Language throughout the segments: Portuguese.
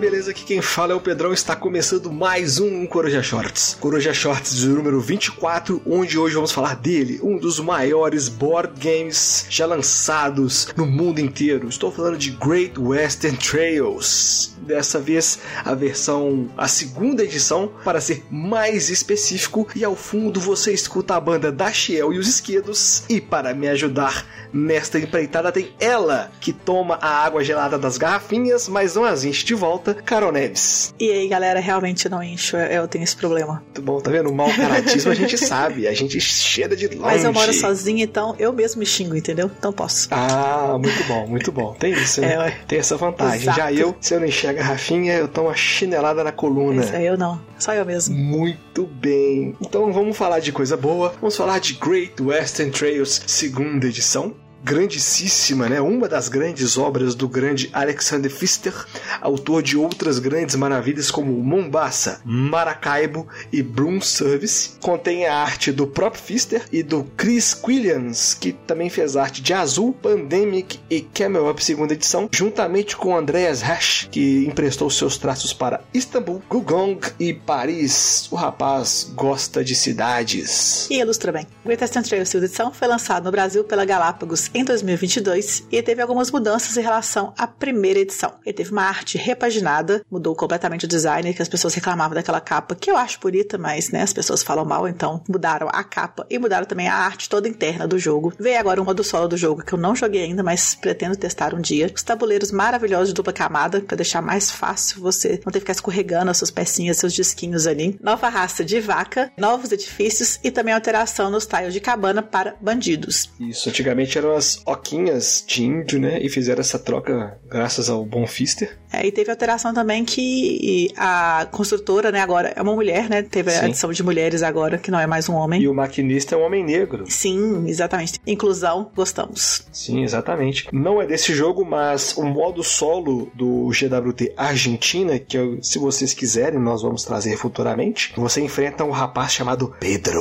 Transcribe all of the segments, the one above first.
Beleza? Aqui quem fala é o Pedrão. Está começando mais um Coruja Shorts. Coruja Shorts de número 24, onde hoje vamos falar dele, um dos maiores board games já lançados no mundo inteiro. Estou falando de Great Western Trails. Dessa vez a versão, a segunda edição, para ser mais específico. E ao fundo você escuta a banda da Shiel e os Esquedos. E para me ajudar nesta empreitada tem ela, que toma a água gelada das garrafinhas, mas não as enche de volta, Carol Neves. E aí, galera, realmente não encho, eu tenho esse problema. Muito bom, tá vendo? O mau caratismo a gente sabe, a gente cheira de longe. Mas eu moro sozinha, então eu mesmo me xingo, entendeu? Então posso. Ah, muito bom, muito bom. Tem isso, né? É, tem essa vantagem. Exato. Já eu, se eu não a garrafinha, eu tomo uma chinelada na coluna. Isso aí eu não, só eu mesmo. Muito bem. Então vamos falar de coisa boa. Vamos falar de Great Western Trails, segunda edição grandíssima, né? Uma das grandes obras do grande Alexander Pfister, autor de outras grandes maravilhas como Mombasa, Maracaibo e Broom Service. Contém a arte do próprio Pfister e do Chris Quillians, que também fez arte de Azul, Pandemic e Camel Up segunda edição, juntamente com Andreas Hash, que emprestou seus traços para Istanbul, Gugong e Paris. O rapaz gosta de cidades. E ilustra bem. Great Western Trail segunda edição foi lançado no Brasil pela Galápagos em 2022 e teve algumas mudanças em relação à primeira edição. Ele teve uma arte repaginada, mudou completamente o design, que as pessoas reclamavam daquela capa, que eu acho bonita, mas né, as pessoas falam mal, então mudaram a capa e mudaram também a arte toda interna do jogo. Veio agora um modo solo do jogo que eu não joguei ainda, mas pretendo testar um dia. Os tabuleiros maravilhosos de dupla camada, para deixar mais fácil você não ter que ficar escorregando as suas pecinhas, seus disquinhos ali. Nova raça de vaca, novos edifícios e também alteração nos tiles de cabana para bandidos. Isso, antigamente eram as oquinhas de índio, né? E fizeram essa troca graças ao Bom Fister. É, e teve alteração também que a construtora, né, agora é uma mulher, né? Teve Sim. a adição de mulheres agora, que não é mais um homem. E o maquinista é um homem negro. Sim, exatamente. Inclusão, gostamos. Sim, exatamente. Não é desse jogo, mas o modo solo do GWT Argentina, que eu, se vocês quiserem, nós vamos trazer futuramente, você enfrenta um rapaz chamado Pedro.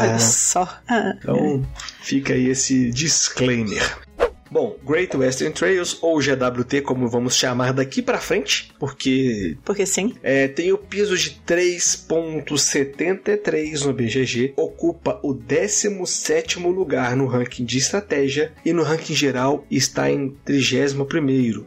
Olha só. Então, fica aí esse disclaimer. Bom, Great Western Trails, ou GWT, como vamos chamar daqui para frente, porque. Porque sim. É, tem o piso de 3,73 no BGG, ocupa o 17 lugar no ranking de estratégia e no ranking geral está em 31.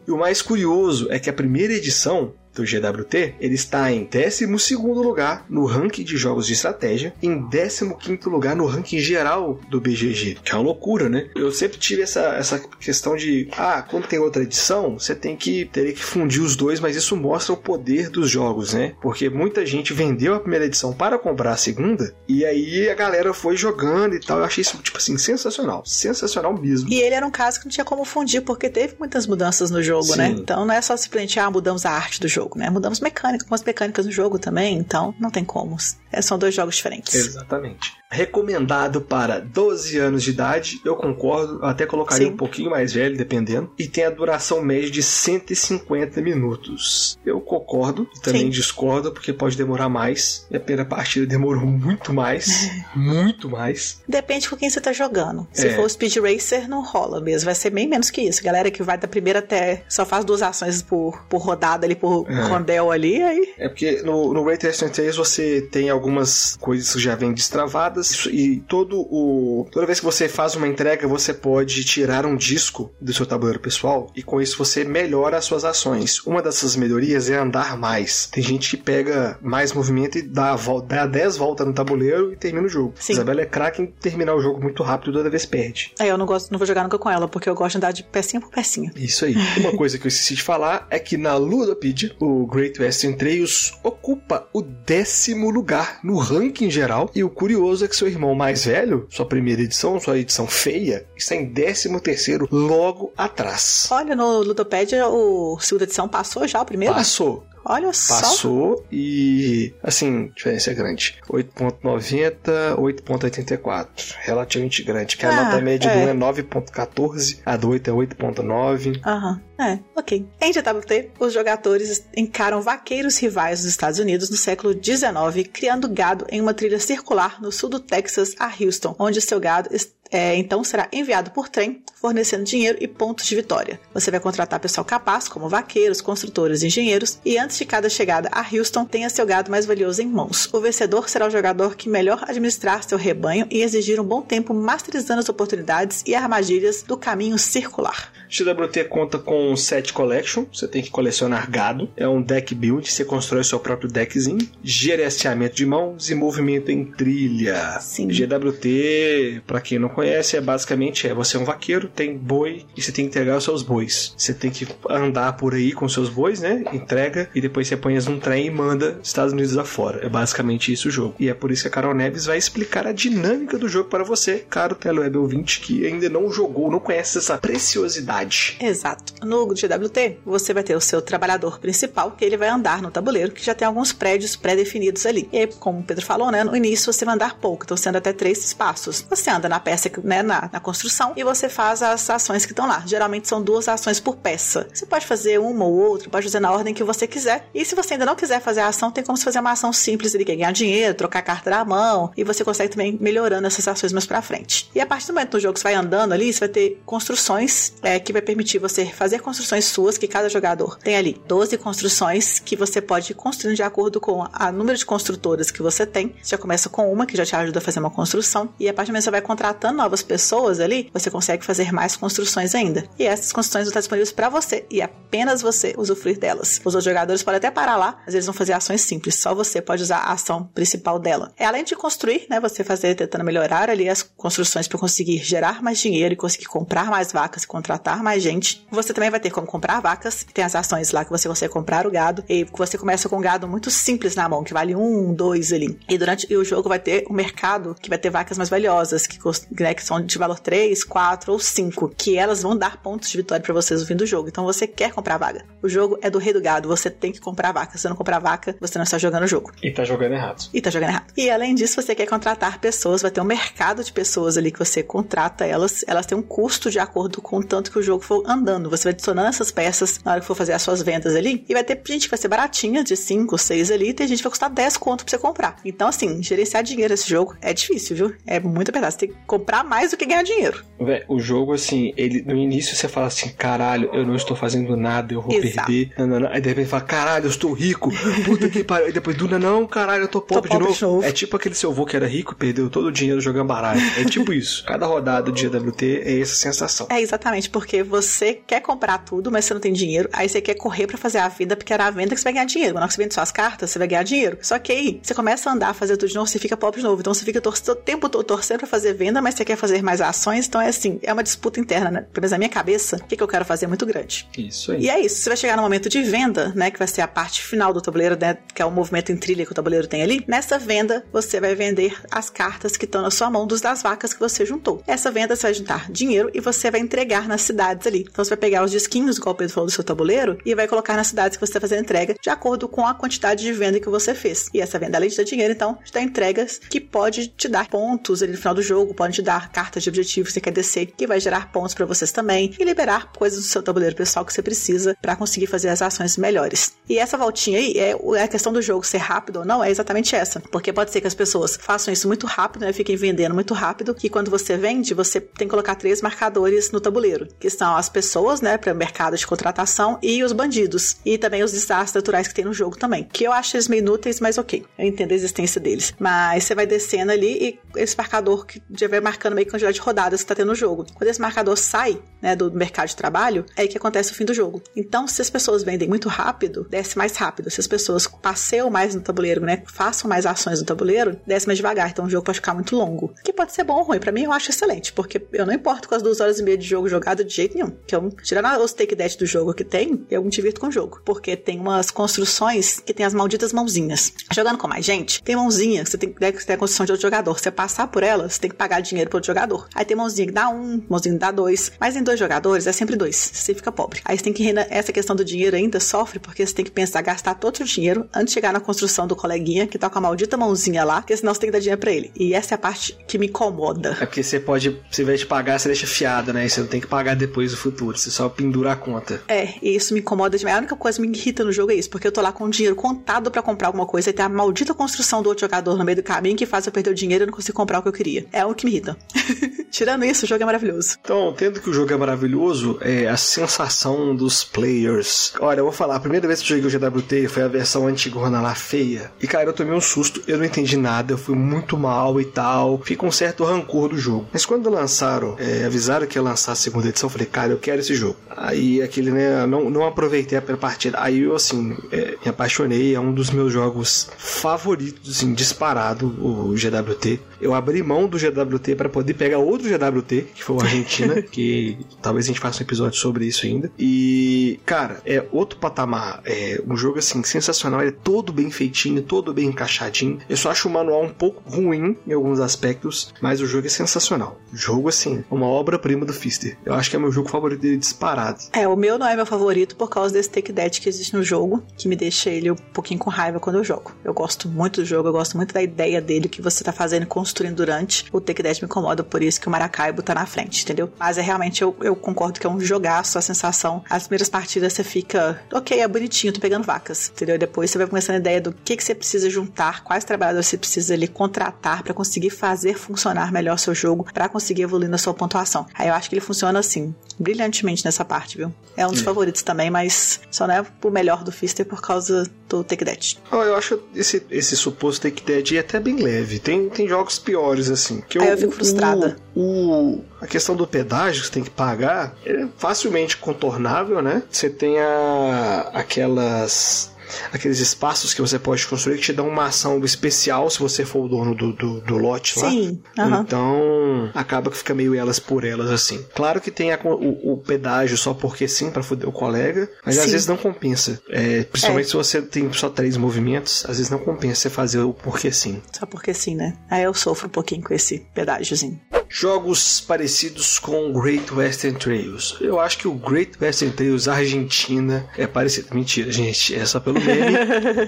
E o mais curioso é que a primeira edição do GWT, ele está em 12 lugar no ranking de jogos de estratégia, em 15 lugar no ranking geral do BGG, que é uma loucura, né? Eu sempre tive essa, essa questão de, ah, quando tem outra edição, você tem que ter que fundir os dois, mas isso mostra o poder dos jogos, né? Porque muita gente vendeu a primeira edição para comprar a segunda, e aí a galera foi jogando e tal. Eu achei isso, tipo assim, sensacional. Sensacional mesmo. E ele era um caso que não tinha como fundir, porque teve muitas mudanças no jogo, né? Sim. né? Então não é só simplesmente, ah, mudamos a arte do jogo jogo, né? Mudamos mecânica, algumas mecânicas no jogo também, então não tem como. É, são dois jogos diferentes. Exatamente. Recomendado para 12 anos de idade, eu concordo, até colocaria Sim. um pouquinho mais velho, dependendo. E tem a duração média de 150 minutos. Eu concordo, também Sim. discordo, porque pode demorar mais. E a primeira partida demorou muito mais. muito mais. Depende com quem você tá jogando. Se é. for o Speed Racer, não rola mesmo. Vai ser bem menos que isso. Galera que vai da primeira até. só faz duas ações por, por rodada ali, por é. rondel ali, aí. É porque no, no Ray Tracing 3 você tem algumas coisas que já vêm destravadas e todo o toda vez que você faz uma entrega, você pode tirar um disco do seu tabuleiro pessoal e com isso você melhora as suas ações. Uma dessas melhorias é andar mais. Tem gente que pega mais movimento e dá, volta, dá 10 voltas no tabuleiro e termina o jogo. Sim. Isabela é craque em terminar o jogo muito rápido toda vez perde. É, eu não gosto, não vou jogar nunca com ela, porque eu gosto de andar de pecinha por pecinha. Isso aí. Uma coisa que eu esqueci de falar é que na Ludopedia, o Great Western Trails ocupa o décimo lugar no ranking geral e o curioso é que seu irmão mais velho, sua primeira edição, sua edição feia, está em 13 terceiro logo atrás. Olha, no Ludopédia, o segunda edição passou já o primeiro? Passou. Olha só. Passou e, assim, a diferença é grande. 8.90, 8.84. Relativamente grande. Que a Ah, nota média é. do 1 é 9.14, a do 8 é 8.9. Aham, é, ok. Em GWT, os jogadores encaram vaqueiros rivais dos Estados Unidos no século XIX, criando gado em uma trilha circular no sul do Texas a Houston, onde seu gado é, então será enviado por trem, fornecendo dinheiro e pontos de vitória. Você vai contratar pessoal capaz, como vaqueiros, construtores engenheiros, e antes de cada chegada a Houston, tenha seu gado mais valioso em mãos. O vencedor será o jogador que melhor administrar seu rebanho e exigir um bom tempo masterizando as oportunidades e armadilhas do caminho circular. XWT conta com set collection, você tem que colecionar gado. É um deck build, você constrói seu próprio deckzinho. Gerenciamento de mãos e movimento em trilha. Sim. GWT, pra quem não conhece, é basicamente é você é um vaqueiro, tem boi e você tem que entregar os seus bois. Você tem que andar por aí com seus bois, né? Entrega e depois você põe num trem e manda Estados Unidos afora. É basicamente isso o jogo. E é por isso que a Carol Neves vai explicar a dinâmica do jogo para você, caro Teleweb ouvinte, que ainda não jogou, não conhece essa preciosidade. Exato. No GWT, você vai ter o seu trabalhador principal, que ele vai andar no tabuleiro, que já tem alguns prédios pré-definidos ali. E aí, como o Pedro falou, né, no início você vai andar pouco, então anda até três espaços. Você anda na peça, né, na, na construção, e você faz as ações que estão lá. Geralmente são duas ações por peça. Você pode fazer uma ou outra, pode fazer na ordem que você quiser. E se você ainda não quiser fazer a ação, tem como você fazer uma ação simples que é ganhar dinheiro, trocar carta na mão, e você consegue também melhorando essas ações mais pra frente. E a partir do momento do jogo que você vai andando ali, você vai ter construções é, que vai permitir você fazer construções suas, que cada jogador tem ali 12 construções que você pode ir construindo de acordo com a número de construtoras que você tem. Você já começa com uma que já te ajuda a fazer uma construção, e a partir do momento que você vai contratando novas pessoas ali, você consegue fazer mais construções ainda. E essas construções vão estar disponíveis para você, e apenas você usufruir delas. Os outros jogadores podem até parar lá, mas eles vão fazer ações simples, só você pode usar a ação principal dela. É além de construir, né, você fazer tentando melhorar ali as construções para conseguir gerar mais dinheiro e conseguir comprar mais vacas e contratar mais gente. Você também vai ter como comprar vacas, tem as ações lá que você consegue comprar o gado, e você começa com um gado muito simples na mão, que vale um, dois ali. E durante e o jogo vai ter o mercado que vai ter vacas mais valiosas, que, né, que são de valor 3, 4 ou 5, que elas vão dar pontos de vitória para vocês no fim do jogo. Então você quer comprar vaga. O jogo é do rei do gado, você tem que comprar vaca. Se você não comprar vaca, você não está jogando o jogo. E tá jogando errado. E tá jogando errado. E além disso, você quer contratar pessoas, vai ter um mercado de pessoas ali que você contrata elas. Elas têm um custo de acordo com o tanto que o jogo for andando. Você vai adicionando essas peças na hora que for fazer as suas vendas ali. E vai ter gente que vai ser baratinha, de 5, 6 ali, e tem gente que vai custar 10 conto pra você comprar. Então, assim, gerenciar dinheiro nesse jogo é difícil, viu? É muito apertado. Você tem que comprar mais do que ganhar dinheiro. Véi, o jogo, assim, ele no início você fala assim, caralho, eu não estou fazendo nada, eu vou Exato. perder. Não, não, não. Aí de repente fala, caralho, eu estou rico. Puta que pariu. Aí depois, Duna, não, caralho, eu tô pobre, pobre de, de novo. novo. É tipo aquele seu avô que era rico e perdeu todo o dinheiro jogando baralho. É tipo isso. Cada rodada de GWT é essa sensação. É exatamente, porque você quer comprar tudo, mas você não tem dinheiro. Aí você quer correr pra fazer a venda, porque era a venda que você vai ganhar dinheiro. Na hora que você vende suas cartas, você vai ganhar dinheiro. Só que aí você começa a andar, fazer tudo de novo, você fica pobre de novo. Então você fica o tempo todo torcendo pra fazer venda, mas você quer fazer mais ações. Então é assim, é uma disputa interna, né? Pelo menos na minha cabeça, o que, que eu quero fazer é muito grande. Isso aí. E é isso, você vai chegar no momento de venda, né, que vai ser a parte final do tabuleiro, né, que é o movimento em trilha que o tabuleiro tem ali. Nessa venda, você vai vender as cartas que estão na sua mão dos das vacas que você juntou. Essa venda você vai juntar dinheiro e você vai entregar nas cidades ali. Então você vai pegar os disquinhos, igual o Pedro falou do seu tabuleiro, e vai colocar nas cidades que você está fazendo entrega, de acordo com a quantidade de venda que você fez. E essa venda, além de dar dinheiro, então, te dá entregas que pode te dar pontos ali no final do jogo, pode te dar cartas de objetivo que você quer descer, que vai gerar pontos para vocês também, e liberar coisas do seu tabuleiro pessoal que você precisa para conseguir fazer as ações melhores. E essa voltinha aí, é é a questão do jogo ser rápido ou não, é exatamente essa. Porque pode ser que as pessoas façam isso muito rápido, né? Fiquem vendendo muito rápido, que quando você vende, você tem que colocar três marcadores no tabuleiro, que são as pessoas, né, para o mercado de contratação e os bandidos. E também os desastres naturais que tem no jogo também. Que eu acho eles meio inúteis, mas ok. Eu entendo a existência deles. Mas você vai descendo ali e esse marcador que já vai marcando meio que a quantidade de rodadas que tá tendo no jogo. Quando esse marcador sai, né, do mercado de trabalho, é aí que acontece o fim do jogo. Então, se as pessoas vendem muito rápido, desce mais rápido. Se as pessoas passeiam mais no tabuleiro, né, façam mais ações no tabuleiro, desce mais devagar. Então, o jogo pode ficar muito longo. Que pode ser bom ou ruim. Pra mim, eu acho excelente, porque eu não importo com as duas horas e meia de jogo jogado de jeito nenhum. Que eu, tirando os take death do jogo que tem, eu me divirto com o jogo. Porque tem umas construções que tem as malditas mãozinhas. Jogando com mais gente, tem mãozinha que você tem, né, que tem a construção de outro jogador. Você passar por ela, você tem que pagar dinheiro pro outro jogador. Aí tem mãozinha que dá um, mãozinha que dá dois. Mas em dois jogadores é sempre dois. Você fica pobre. Aí você tem que render essa questão do dinheiro ainda sofre, porque você tem que pensar, gastar todo o seu dinheiro antes de chegar na construção do coleguinha que tá com a maldita mãozinha lá, porque senão você tem que dar dinheiro pra ele. E essa é a parte que me incomoda. É porque você pode, se vai te pagar, você deixa fiado, né? E você não tem que pagar depois no futuro, você só pendura a conta. É, e isso me incomoda demais. A única coisa que me irrita no jogo é isso, porque eu tô lá com o dinheiro contado para comprar alguma coisa e tem a maldita construção do outro jogador no meio do caminho que faz eu perder o dinheiro e não consigo comprar o que eu queria. É o que me irrita. Tirando isso, o jogo é maravilhoso. Então, tendo que o jogo é maravilhoso, é a sensação dos players. Olha, eu vou falar, a primeira vez eu joguei o GWT foi a versão antigona lá feia. E cara, eu tomei um susto, eu não entendi nada, eu fui muito mal e tal. Fica um certo rancor do jogo. Mas quando lançaram, é, avisaram que ia lançar a segunda edição, eu falei, cara, eu quero esse jogo. Aí aquele, né, não, não aproveitei a partida. Aí eu, assim, é, me apaixonei. É um dos meus jogos favoritos, assim, disparado, o GWT. Eu abri mão do GWT para poder pegar outro GWT, que foi o Argentina, que talvez a gente faça um episódio sobre isso ainda. E, cara, é outro patamar. É um jogo, assim, sensacional. Ele é todo bem feitinho, todo bem encaixadinho. Eu só acho o manual um pouco ruim em alguns aspectos, mas o jogo é sensacional. O jogo, assim, uma obra-prima do Fister. Eu acho que é meu jogo favorito dele disparado. É, o meu não é meu favorito por causa desse take dead que existe no jogo, que me deixa ele um pouquinho com raiva quando eu jogo. Eu gosto muito do jogo, eu gosto muito da ideia dele que você tá fazendo, construindo durante. O take dead me incomoda por isso que o Maracaibo tá na frente, entendeu? Mas é realmente, eu, eu concordo que é um jogaço, a sensação. As primeiras partidas você fica, ok, é bonitinho, tô pegando vacas, entendeu? Depois você vai começando a ideia do que, que você precisa juntar, quais trabalhadores você precisa ali contratar para conseguir fazer funcionar melhor seu jogo, para conseguir evoluir na sua pontuação. Aí eu acho que ele funciona assim, brilhantemente nessa parte, viu? É um dos é. favoritos também, mas só não é o melhor do Fister por causa do Take Dead. Oh, eu acho esse, esse suposto Take Dead é até bem leve. Tem, tem jogos piores, assim. Que Aí eu, eu fico frustrada. O, o, a questão do pedágio que você tem que pagar é facilmente contornável, né? Você tem a, aquelas aqueles espaços que você pode construir que te dão uma ação especial se você for o dono do, do, do lote lá. Sim. Uhum. Então, acaba que fica meio elas por elas assim. Claro que tem a, o, o, pedágio só porque sim, para foder o colega, mas sim. às vezes não compensa. É, principalmente é. se você tem só três movimentos, às vezes não compensa você fazer o porque sim. Só porque sim, né? Aí eu sofro um pouquinho com esse pedágiozinho jogos parecidos com Great Western Trails. Eu acho que o Great Western Trails Argentina é parecido. Mentira, gente, é só pelo meme.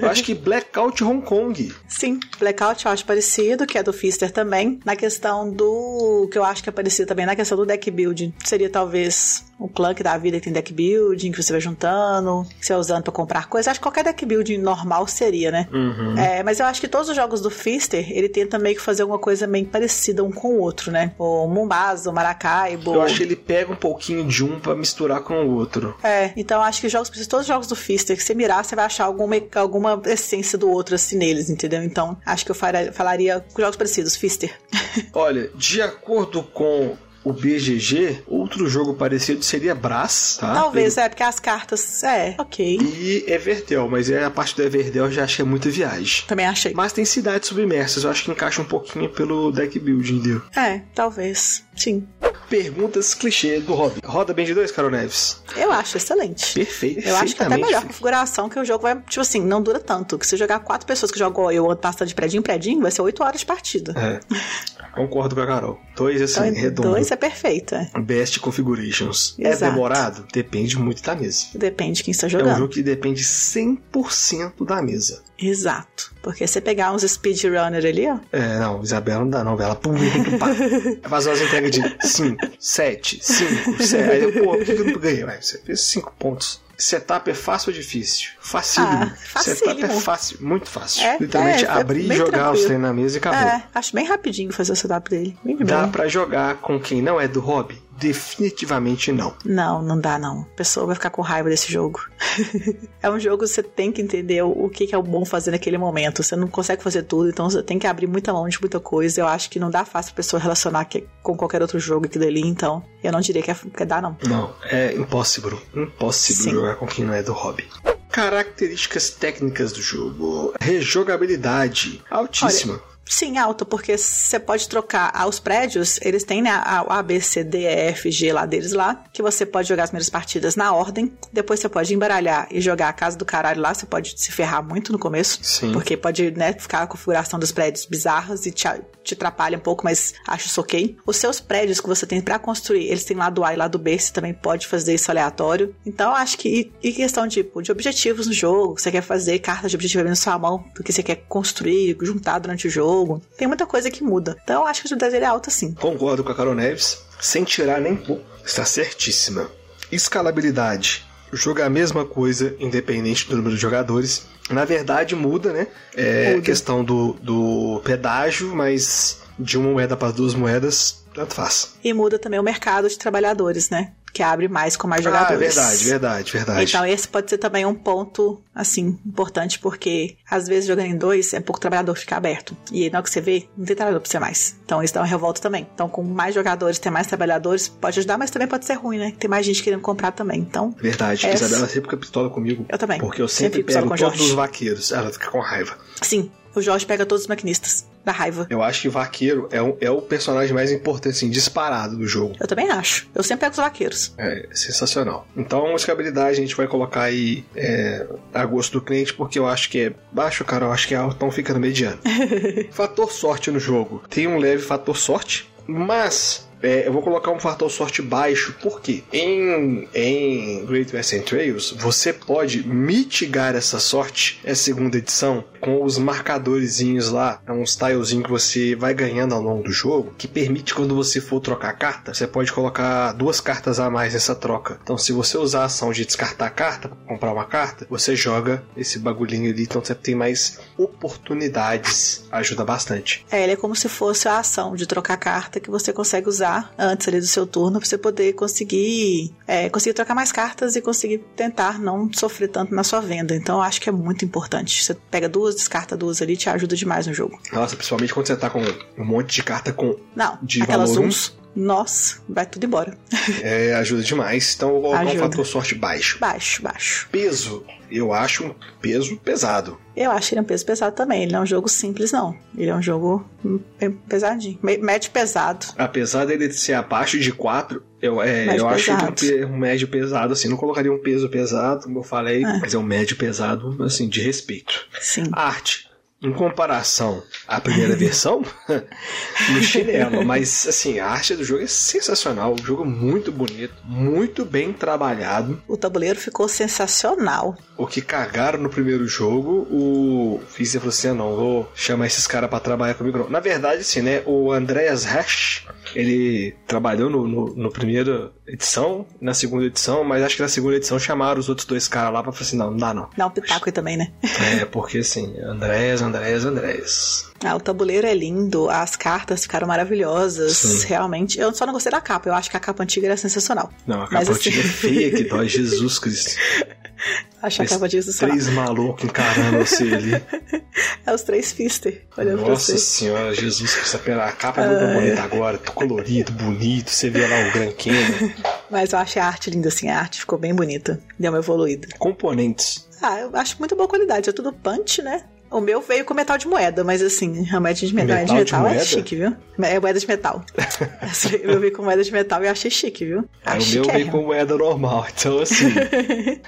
eu acho que Blackout Hong Kong. Sim, Blackout eu acho parecido, que é do Fister também. Na questão do. que eu acho que é parecido também, na questão do deck building. Seria talvez o Clank da vida que tem deck building, que você vai juntando, que você vai usando para comprar coisas. Acho que qualquer deck building normal seria, né? Uhum. É, mas eu acho que todos os jogos do Fister, ele tenta meio que fazer alguma coisa meio parecida um com o outro, né? O Mumbasa, o Maracaibo. Eu acho que ele pega um pouquinho de um para misturar com o outro. É, então acho que jogos, todos os jogos do Fister, que você mirar, você vai achar alguma, alguma essência do outro assim neles, entendeu? Então acho que eu falaria com jogos parecidos, Fister. Olha, de acordo com o BGG, outro jogo parecido seria Brás, tá? Talvez, é, porque as cartas. É, ok. E Evertel, mas é a parte do Everdell eu já achei muita viagem. Também achei. Mas tem cidades submersas, eu acho que encaixa um pouquinho pelo deck building dele. É, talvez. Sim. Perguntas clichê do Hobby. Roda bem de dois, Carol Neves? Eu acho excelente. Perfeito. Eu acho que é até melhor configuração, que o jogo vai, tipo assim, não dura tanto. Que se jogar quatro pessoas que jogou eu passando de predinho em predinho, vai ser oito horas de partida. É. Concordo com a Carol. Dois, assim, então, redondo. Dois é perfeito, é. Best Configurations. É Exato. É demorado? Depende muito da mesa. Depende de quem está jogando. É um jogo que depende 100% da mesa. Exato. Porque você pegar uns speedrunner ali, ó. É, não, Isabela não dá, não. Ela pum, pum, pá. Faz umas entregas de 5, 7, 5, 7. Aí eu, pô, por que eu não ganhei? Você fez 5 pontos. Setup é fácil ou difícil? Facílimo. Ah, Setup é fácil, muito fácil. É, Literalmente é, abrir e jogar tranquilo. os treinos na mesa e acabou. É, acho bem rapidinho fazer o setup dele. Bem Dá para jogar com quem não é do hobby? Definitivamente não. Não, não dá não. A pessoa vai ficar com raiva desse jogo. é um jogo que você tem que entender o que é o bom fazer naquele momento. Você não consegue fazer tudo, então você tem que abrir muita mão de muita coisa. Eu acho que não dá fácil a pessoa relacionar com qualquer outro jogo aquilo ali, então eu não diria que é, que dá não. Não, é impossível. Impossível Sim. jogar com quem não é do hobby. Características técnicas do jogo. Rejogabilidade altíssima. Olha, Sim, alta, porque você pode trocar os prédios, eles têm né, a, a B, C, D, E, F, G lá deles lá, que você pode jogar as primeiras partidas na ordem, depois você pode embaralhar e jogar a casa do caralho lá, você pode se ferrar muito no começo, Sim. porque pode né, ficar a configuração dos prédios bizarras e te, te atrapalha um pouco, mas acho isso ok. Os seus prédios que você tem para construir, eles têm lado A e lado B, você também pode fazer isso aleatório. Então, acho que, e, e questão de, tipo, de objetivos no jogo, você quer fazer cartas de objetivo na sua mão, do que você quer construir, juntar durante o jogo, tem muita coisa que muda. Então, acho que a dificuldade dele é alta sim. Concordo com a Carol Neves, sem tirar nem pouco. Está certíssima. Escalabilidade. Jogo é a mesma coisa, independente do número de jogadores. Na verdade, muda, né? É Muda. questão do, do pedágio, mas de uma moeda para duas moedas, tanto faz. E muda também o mercado de trabalhadores, né? Que abre mais com mais Ah, jogadores. verdade, verdade, verdade. Então, esse pode ser também um ponto, assim, importante, porque às vezes jogando em dois é pouco trabalhador ficar aberto. E na hora que você vê, não tem trabalhador pra você mais. Então, isso dá uma revolta também. Então, com mais jogadores, ter mais trabalhadores, pode ajudar, mas também pode ser ruim, né? Tem mais gente querendo comprar também. Então, Verdade, Essa- Isabela sempre fica pistola comigo. Eu também. Porque eu Sempre sempre, pego todos os vaqueiros. Ela fica com raiva. sim, o Jorge pega todos os maquinistas da raiva. Eu acho que vaqueiro é, um- é o personagem mais importante, assim, disparado do jogo. Eu também acho. Eu sempre pego os vaqueiros. É sensacional. Então, escalabilidade a gente vai colocar aí é, a gosto do cliente, porque eu acho que é baixo, cara, eu acho que é alto, então fica no mediano. fator sorte no jogo. Tem um leve fator sorte, mas é, eu vou colocar um fator sorte baixo, porque em, em Great Western Trails você pode mitigar essa sorte, essa segunda edição, com os marcadorzinhos lá, é uns tilezinhos que você vai ganhando ao longo do jogo, que permite quando você for trocar carta, você pode colocar duas cartas a mais nessa troca. Então, se você usar a ação de descartar a carta comprar uma carta, você joga esse bagulhinho ali, então você tem mais oportunidades. Ajuda bastante. É, ele é como se fosse a ação de trocar carta que você consegue usar antes ali do seu turno pra você poder conseguir, é, conseguir trocar mais cartas e conseguir tentar não sofrer tanto na sua venda. Então eu acho que é muito importante. Você pega duas, descarta duas ali, te ajuda demais no jogo. Nossa, principalmente quando você tá com um monte de carta com Não, De aquelas valor uns, nossa, vai tudo embora. é, ajuda demais. Então eu vou colocar um fator sorte baixo. Baixo, baixo. Peso, eu acho um peso pesado. Eu acho ele um peso pesado também. Ele não é um jogo simples, não. Ele é um jogo hum, pesadinho. Médio pesado. Apesar dele ser abaixo de 4, eu, é, Médio eu acho ele um, um médio pesado, assim, não colocaria um peso pesado, como eu falei, É. mas é um médio pesado, assim, de respeito. Sim. Arte, em comparação à primeira versão, no chinelo, mas assim, a arte do jogo é sensacional, o jogo é muito bonito, muito bem trabalhado. O tabuleiro ficou sensacional. O que cagaram no primeiro jogo, o Fischer falou assim: "Ah, não, vou chamar esses caras pra trabalhar comigo. Não. Na verdade, assim, né? O Andreas Hash, ele trabalhou no, no, no primeira edição, na segunda edição, mas acho que na segunda edição chamaram os outros dois caras lá pra falar assim: não, não dá não. Dá um pitaco aí também, né? É, porque assim, Andréas, Andréas, Andréas. Ah, o tabuleiro é lindo, as cartas ficaram maravilhosas, Sim. realmente. Eu só não gostei da capa, eu acho que a capa antiga era sensacional. Não, a Mas, capa assim- antiga é feia que dói, Jesus Cristo. Acho a Esse capa antiga sensacional. Três malucos encarando você ali. É os três Fister, olhando pra Nossa você. senhora, Jesus Cristo. Pera, A capa é muito bonita agora, tô colorido, bonito. Você vê lá o Gran Canyon. Mas eu achei a arte linda, assim, a arte ficou bem bonita. Deu uma evoluída. Componentes. Ah, eu acho muito boa qualidade, é tudo punch, né? O meu veio com metal de moeda, mas assim, a moeda de metal, Metal de de metal é moeda? chique, viu? É moeda de metal. Meu veio com moeda de metal e eu achei chique, viu? Achei o meu veio com moeda normal, então assim. de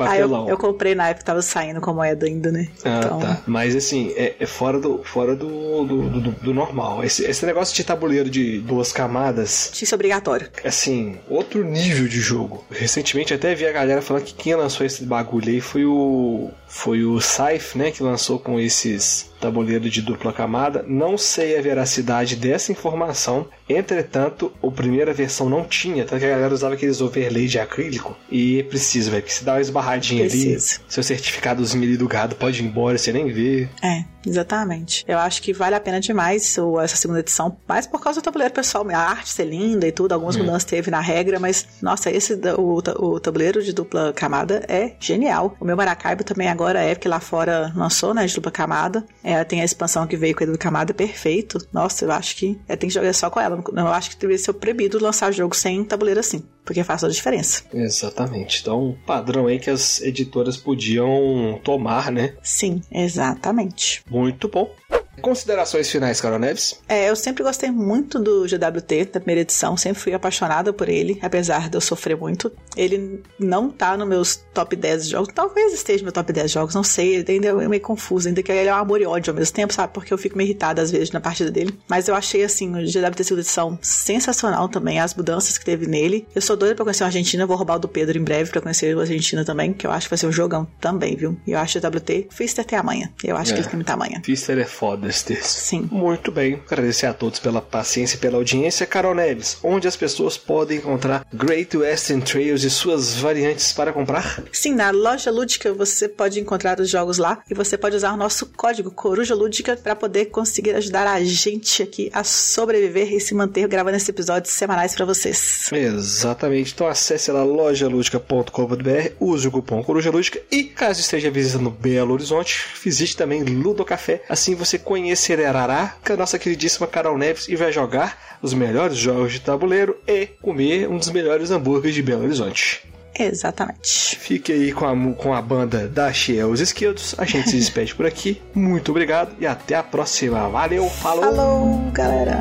Ah, eu, papelão. eu comprei na época que tava saindo com moeda ainda, né? Ah, então, tá. Mas assim, é, é fora, do, fora do, do, do- do normal. Esse, esse negócio de tabuleiro de duas camadas, Isso é obrigatório. assim, outro nível de jogo. Recentemente até vi a galera falando que quem lançou esse bagulho aí foi o. Foi o Scythe, né? Que lançou com esses tabuleiro de dupla camada. Não sei a veracidade dessa informação. Entretanto, a primeira versão não tinha, tanto que a galera usava aqueles overlay de acrílico. E precisa, velho, porque se dá uma esbarradinha ali, Precisa. seu certificadozinho ali do gado pode ir embora, você nem vê. É, exatamente. Eu acho que vale a pena demais essa segunda edição, mais por causa do tabuleiro pessoal, a arte ser linda e tudo, algumas mudanças teve na regra, mas nossa, esse o, o tabuleiro de dupla camada é genial. O meu Maracaibo também agora é, porque lá fora lançou, né, de dupla camada. É, tem a expansão que veio com a dupla camada, perfeito. Nossa, eu acho que é, tem que jogar só com ela. Eu acho que deveria ser proibido lançar jogo sem tabuleiro assim, porque faz toda a diferença. Exatamente. Então, padrão aí que as editoras podiam tomar, né? Sim, exatamente. Muito bom. Considerações finais, Carol Neves? É, eu sempre gostei muito do GWT, da primeira edição, sempre fui apaixonada por ele, apesar de eu sofrer muito. Ele não tá no meus top 10 jogos, talvez esteja no meu top 10 jogos, não sei, ainda é meio confuso, ainda que ele é um amor e ódio ao mesmo tempo, sabe? Porque eu fico meio irritada às vezes na partida dele. Mas eu achei, assim, o GWT segunda edição sensacional também, as mudanças que teve nele. Eu sou doida pra conhecer a Argentina, vou roubar o do Pedro em breve pra conhecer a Argentina também, que eu acho que vai ser um jogão também, viu? E eu acho o GWT, Fister tem amanhã. Eu acho É. que ele tem muita amanhã. Fister é foda, Sters. Sim. Muito bem, agradecer a todos pela paciência e pela audiência. Carol Neves, onde as pessoas podem encontrar Great Western Trails e suas variantes para comprar? Sim, na loja lúdica você pode encontrar os jogos lá e você pode usar o nosso código Coruja Lúdica para poder conseguir ajudar a gente aqui a sobreviver e se manter gravando esses episódios semanais para vocês. Exatamente, então acesse lá lojaludica.com.br, use o cupom Coruja Lúdica e caso esteja visitando Belo Horizonte, visite também Ludo Café, assim você conhecerá a nossa queridíssima Carol Neves e vai jogar os melhores jogos de tabuleiro e comer um dos melhores hambúrgueres de Belo Horizonte. Exatamente. Fique aí com a, com a banda da Xia Os Esquerdos. A gente se despede por aqui. Muito obrigado e até a próxima. Valeu, falou! Falou, galera!